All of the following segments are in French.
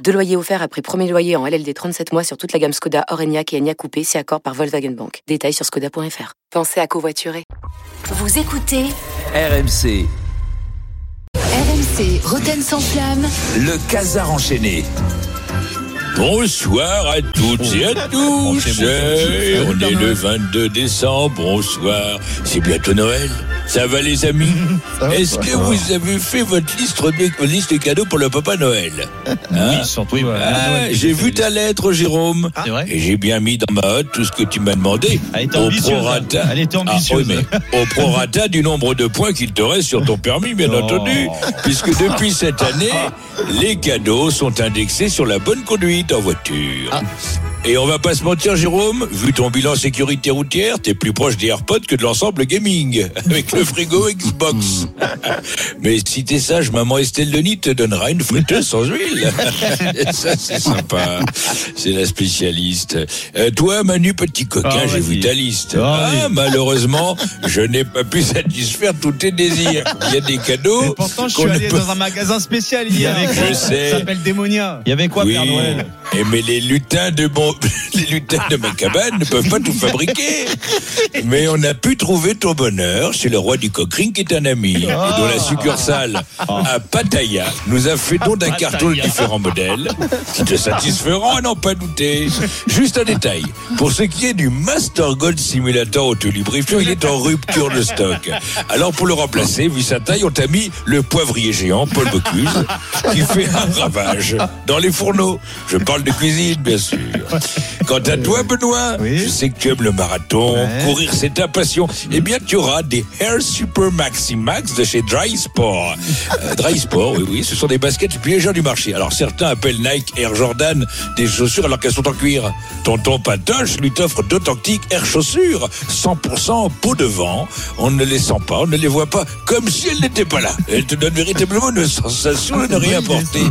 Deux loyers offerts après premier loyer en LLD 37 mois sur toute la gamme Skoda, Orenia et Enya Coupé, si accord par Volkswagen Bank. Détails sur skoda.fr. Pensez à covoiturer. Vous écoutez RMC, RMC Roten sans flamme. le casar enchaîné. Bonsoir à toutes et à tous. On est le 22 décembre. Bonsoir. C'est bientôt Noël. Ça va les amis Est-ce que vous avez fait votre liste de, liste de cadeaux pour le Papa Noël Hein surtout. Ah, J'ai vu ta lettre, Jérôme. C'est vrai Et j'ai bien mis dans ma hotte tout ce que tu m'as demandé. Elle était au ambitieuse, prorata. elle était Ah, oui, au prorata du nombre de points qu'il te reste sur ton permis, bien Oh. entendu. Puisque depuis cette année, les cadeaux sont indexés sur la bonne conduite en voiture. Et on va pas se mentir, Jérôme, vu ton bilan sécurité routière, t'es plus proche des AirPods que de l'ensemble gaming, avec le frigo Xbox. Mais si t'es sage, maman Estelle Denis te donnera une friteuse sans huile. Ça, c'est sympa. C'est la spécialiste. Euh, toi, Manu, petit coquin, Ah, j'ai vu ta liste. Ah, Ah, malheureusement, je n'ai pas pu satisfaire tous tes désirs. Il y a des Et cadeaux. pourtant, je qu'on suis allé peut- dans un magasin spécial hier. Je quoi sais. Ça s'appelle Démonia. Il y avait quoi, oui, Père Noël? Et mais les lutins de mon, les lutins de ma cabane ne peuvent pas tout fabriquer. Mais on a pu trouver ton bonheur chez le roi du cockring qui est un ami, et dont la succursale à Pattaya nous a fait don d'un carton de différents modèles qui te satisferont à n'en pas douter. Juste un détail. Pour ce qui est du Master Gold Simulator Autolubrifiant, il est en rupture de stock. Alors pour le remplacer, vu sa taille, on t'a mis le poivrier géant Paul Bocuse qui fait un ravage dans les fourneaux. Je parle de cuisine, bien sûr. Quant à toi, Benoît, Oui. je sais que tu aimes le marathon, Ouais. courir c'est ta passion. Eh bien, tu auras des Air Super Maxi Max de chez Dry Sport. Euh, Dry Sport, oui, oui, ce sont des baskets les plus légères du marché. Alors certains appellent Nike Air Jordan des chaussures alors qu'elles sont en cuir. Tonton Patoche lui t'offre d'authentiques Air chaussures, 100% peau de vent. On ne les sent pas, on ne les voit pas, comme si elles n'étaient pas là. Elles te donnent véritablement une sensation de ne rien porter.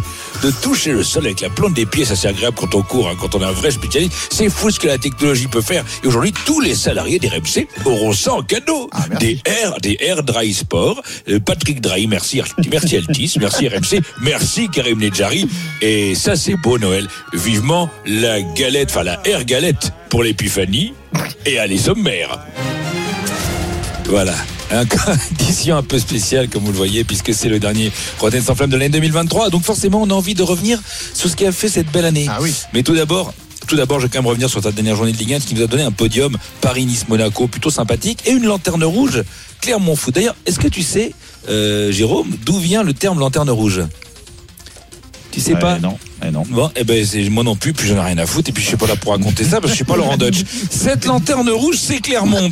De toucher le sol avec la plante des pieds, ça c'est agréable quand on court, hein, quand on est un vrai spécialiste. C'est fou ce que la technologie peut faire. Et aujourd'hui, tous les salariés des RMC auront ça en cadeau. des Air, des Air Dry Sport. Euh, Patrick Drahi, merci, merci Altis, merci RMC, merci Karim Nedjari. Et ça c'est beau Noël. Vivement la galette, enfin la Air Galette pour l'épiphanie et allez sommaire. Voilà. Un édition un peu spéciale, comme vous le voyez, puisque c'est le dernier Rotten sans flamme de l'année 2023. Donc forcément, on a envie de revenir sur ce qui a fait cette belle année. Ah oui. Mais tout d'abord, tout d'abord, je vais quand même revenir sur ta dernière journée de Ligue 1, qui nous a donné un podium Paris-Nice-Monaco plutôt sympathique et une lanterne rouge Clermont-Foot. D'ailleurs, est-ce que tu sais, euh, Jérôme, d'où vient le terme lanterne rouge? Tu sais Ouais, pas Non, eh non. Bon, eh ben, moi non plus, puis j'en ai rien à foutre, et puis je suis pas là pour raconter ça, parce que je suis pas Laurent Dutch. Cette lanterne rouge, c'est Clermont.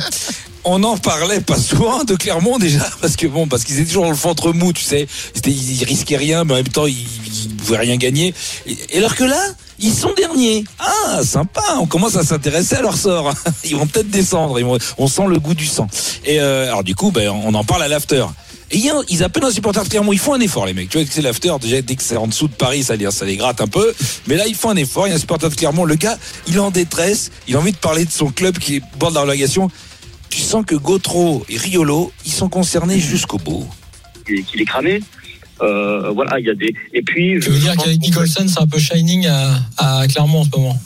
On en parlait pas souvent de Clermont déjà, parce que bon, parce qu'ils étaient toujours dans le ventre mou, tu sais. Ils, risquaient rien, mais en même temps, ils, ils pouvaient rien gagner. Et, et alors que là, ils sont derniers. Ah, sympa, on commence à s'intéresser à leur sort. Ils vont peut-être descendre, ils vont- on sent le goût du sang. Et euh, alors du coup, ben, on en parle à l'after. Et ils appellent un supporter de Clermont, ils font un effort les mecs. Tu vois que c'est l'after, déjà dès que c'est en dessous de Paris, ça, ça les gratte un peu. Mais là, ils font un effort, il y a un supporter de Clermont, le gars, il est en détresse, il a envie de parler de son club qui est bord de la relégation. Tu sens que Gautreau et Riolo, ils sont concernés jusqu'au bout. est- qu'il est cramé. Euh, voilà, il y a des. Et puis. Je veux dire qu'avec Nicholson, c'est un peu shining à, à Clermont en ce moment.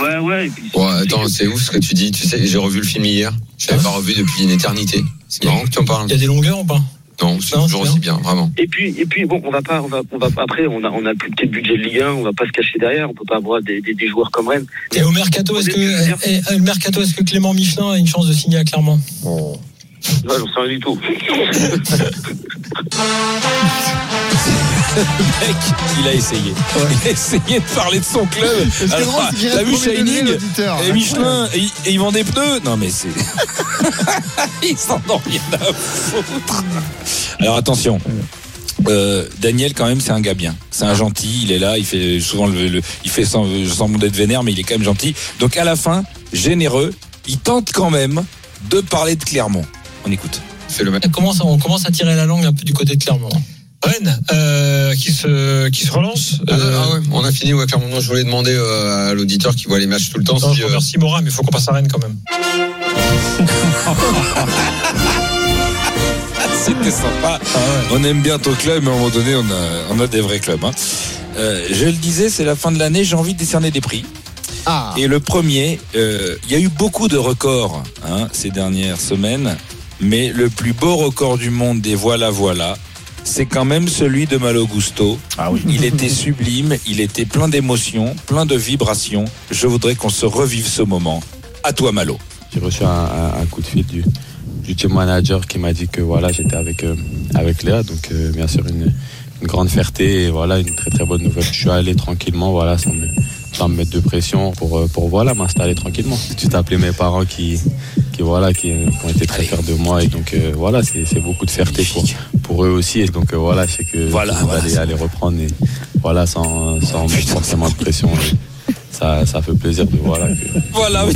Ouais, ouais. et puis- Ouais, attends, c'est ouf ce que tu dis. Tu sais, j'ai revu le film hier. Je l'avais pas revu depuis une éternité. C'est marrant que tu en parles. Il y a des longueurs ou pas Non, c'est Non, toujours aussi bien, vraiment. Et puis, et puis, bon, on va pas, on va, on va après, on a, on a le plus petit budget de Ligue 1, on va pas se cacher derrière, on peut pas avoir des, des, des joueurs comme Rennes. Et au mercato, est-ce que, et, et, le mercato, est-ce que Clément Michelin a une chance de signer à Clermont? Ouais, j'en sais rien du tout. Le mec, il a essayé. Il a essayé de parler de son club. Drôle, qu'il T'as vu Shining et Michelin et, et ils vendent des pneus Non mais c'est. ils s'en ont rien à foutre. Alors attention. Euh, Daniel quand même c'est un gars bien c'est un gentil il est là il fait souvent le, le- il fait sans semblant d'être vénère mais il est quand même gentil donc à la fin généreux il tente quand même de parler de Clermont On écoute. Fais le match. On commence, on commence à tirer la langue un peu du côté de Clermont. Rennes, euh, qui se qui se relance. Ah, Euh, ah ouais, on a fini, ouais. Non, je voulais demander euh, à l'auditeur qui voit les matchs tout le temps non, si, je euh, remercie Morin, mais il faut qu'on passe à Rennes quand même. C'était sympa. On aime bien ton club, mais à un moment donné, on a, on a des vrais clubs. hein. Euh, je le disais, c'est la fin de l'année, j'ai envie de décerner des prix. Ah. Et le premier, euh, il y a eu beaucoup de records hein, ces dernières semaines, mais le plus beau record du monde des voilà voilà, c'est quand même celui de Malo Gusto. Ah oui. Il était sublime, il était plein d'émotions, plein de vibrations. Je voudrais qu'on se revive ce moment. À toi Malo. J'ai reçu un, un- un coup de fil du, du team manager qui m'a dit que voilà j'étais avec euh, avec Léa donc euh, bien sûr une, une grande fierté et voilà une très très bonne nouvelle. Je suis allé tranquillement voilà sans me, sans me mettre de pression pour euh, pour voilà m'installer tranquillement. Tu appelé mes parents qui qui voilà qui, qui ont été très Allez. fiers de moi et donc euh, voilà c'est c'est beaucoup de fierté pour pour eux aussi et donc euh, voilà je sais que Voilà, aller, reprendre et voilà sans sans mettre forcément de pression. et ça, ça fait plaisir de voilà que Voilà.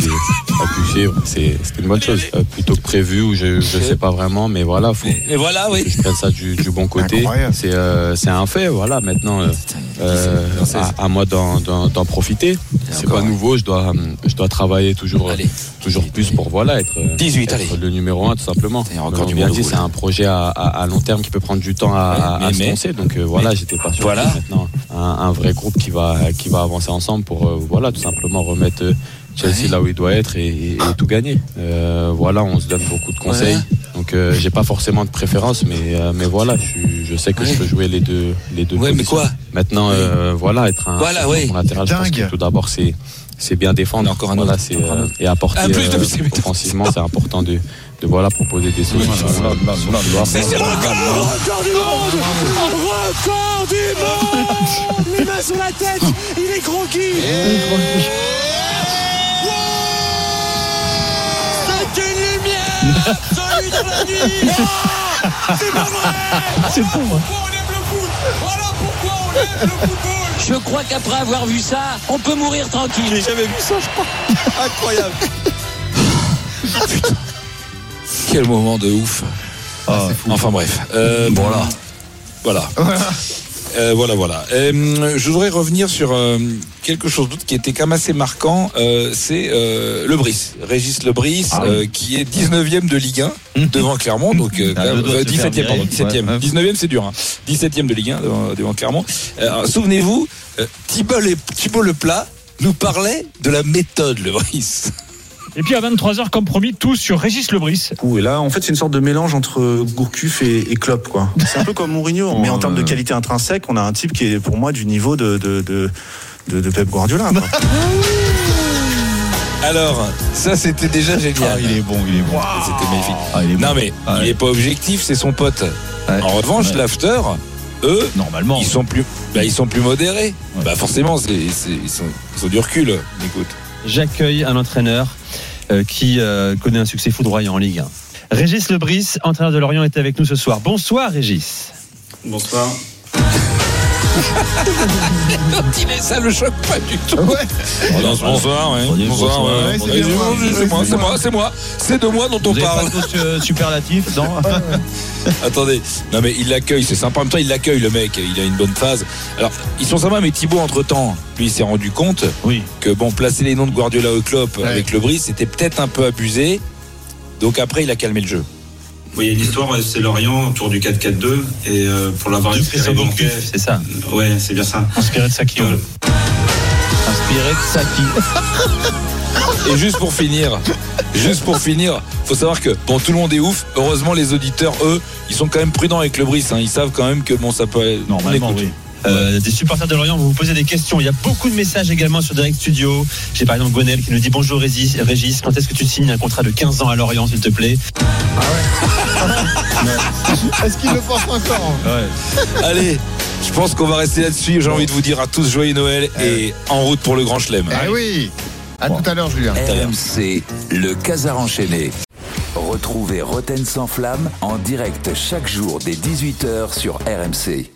C'est c'est une bonne chose. Euh, plutôt que prévu ou je je sais pas vraiment, mais voilà, faut Et voilà, oui. je prenne ça du, du bon côté. C'est euh, c'est un fait. Voilà, maintenant euh, euh, à, à moi d'en profiter. C'est pas nouveau. Je dois je dois travailler toujours Allez. toujours plus pour voilà être 18, être allez. le numéro un tout simplement. Encore Comme du monde dit, c'est un projet à, à- à long terme qui peut prendre du temps à, se mais- lancer. Donc euh, voilà, j'étais pas sûr. Voilà. Maintenant, un, un vrai groupe qui va qui va avancer ensemble pour euh, voilà tout simplement remettre euh, Chelsea là où il doit être et, et- et tout gagner. Euh, voilà, on se donne beaucoup de conseils. Donc euh, j'ai pas forcément de préférence, mais euh, mais voilà, je, sais que je peux jouer les deux les deux. Ouais, mais quoi Maintenant, euh, voilà, être un Voilà, un ouais. bon latéral, je pense que tout d'abord c'est c'est bien défendre. Encore un voilà, c'est euh, et apporter Ah, plus de- euh, c'est- c'est- offensivement, c'est important de de voilà proposer des solutions. euh, sur le couloir. C'est le record C'est fou, moi. Je crois qu'après avoir vu ça, on peut mourir tranquille. J'ai jamais vu ça, je crois. Incroyable. Quel moment de ouf. Ah, Enfin bref. Euh, voilà. Voilà. Euh, voilà, voilà. Euh, je voudrais revenir sur euh, quelque chose d'autre qui était quand même assez marquant. Euh, c'est euh, Le Brice, Régis Le Brice, Ah oui. euh, qui est 19e de Ligue 1 devant Clermont. Donc, euh, Ah, euh, 17e, pardon, virer. 17e. Ouais, ouais. 19e, c'est dur. Hein. 17e de Ligue 1 devant, devant Clermont. Euh, Souvenez-vous, euh, Thibault, Le- Thibault Leplat nous parlait de la méthode Le Brice. Et puis à 23h, comme promis, tout sur Régis Lebris. Et là, en fait, c'est une sorte de mélange entre Gourcuff et, et Klopp, quoi. C'est un peu comme Mourinho, mais en termes de qualité intrinsèque, on a un type qui est pour moi du niveau de, de, de, de, de Pep Guardiola. quoi. Alors, ça, c'était déjà génial. il est bon, il est bon. C'était magnifique. Ah, il est bon. Non, mais Ah, il ouais. n'est pas objectif, c'est son pote. Ouais. En revanche, Ouais. l'after, eux, Normalement. ils sont plus, bah, ils sont plus modérés. Ouais. Bah, forcément, ils, sont, ils ont du recul. Écoute. J'accueille un entraîneur euh, qui euh, connaît un succès foudroyant en Ligue 1. Régis Lebris, entraîneur de Lorient, est avec nous ce soir. Bonsoir Régis. Bonsoir. Ça le choque pas du tout. Ouais. Bonsoir, bonsoir, ouais. Bonsoir, bonsoir, ouais. ouais, c'est moi. c'est moi, c'est moi, c'est moi. C'est de moi dont on parle. euh, superlatifs, non Attendez, non mais il l'accueille, c'est sympa. En même temps, il l'accueille le mec, il a une bonne phase. Alors, ils sont sympas, mais Thibaut, entre temps, lui, il s'est rendu compte Oui. que bon, placer les noms de Guardiola au club avec le Brice, c'était peut-être un peu abusé. Donc après, il a calmé le jeu. Oui, il y a une histoire, c'est Lorient autour du 4-4-2 et euh, pour l'avoir Gourcuff, C'est ça. Ouais, c'est bien ça. Inspiré de Saki. Euh, Inspiré de Saki. Et juste pour finir, juste pour finir, faut savoir que bon, tout le monde est ouf. Heureusement, les auditeurs, eux, ils sont quand même prudents avec le Brice. hein. Ils savent quand même que bon, ça peut. on Normalement, écoute. oui. Euh, des supporters de Lorient vont vous poser des questions. Il y a beaucoup de messages également sur Direct Studio. J'ai par exemple Gonel qui nous dit Bonjour Régis, Régis quand est-ce que tu signes un contrat de 15 ans à Lorient, s'il te plaît Est-ce qu'il le pense encore Ouais. Allez, je pense qu'on va rester là-dessus. J'ai envie de vous dire à tous joyeux Noël et en route pour le grand chelem. Eh oui. À tout à l'heure, Julien. RMC, le Casar enchaîné. Retrouvez Roten sans flamme en direct chaque jour dès 18h sur RMC.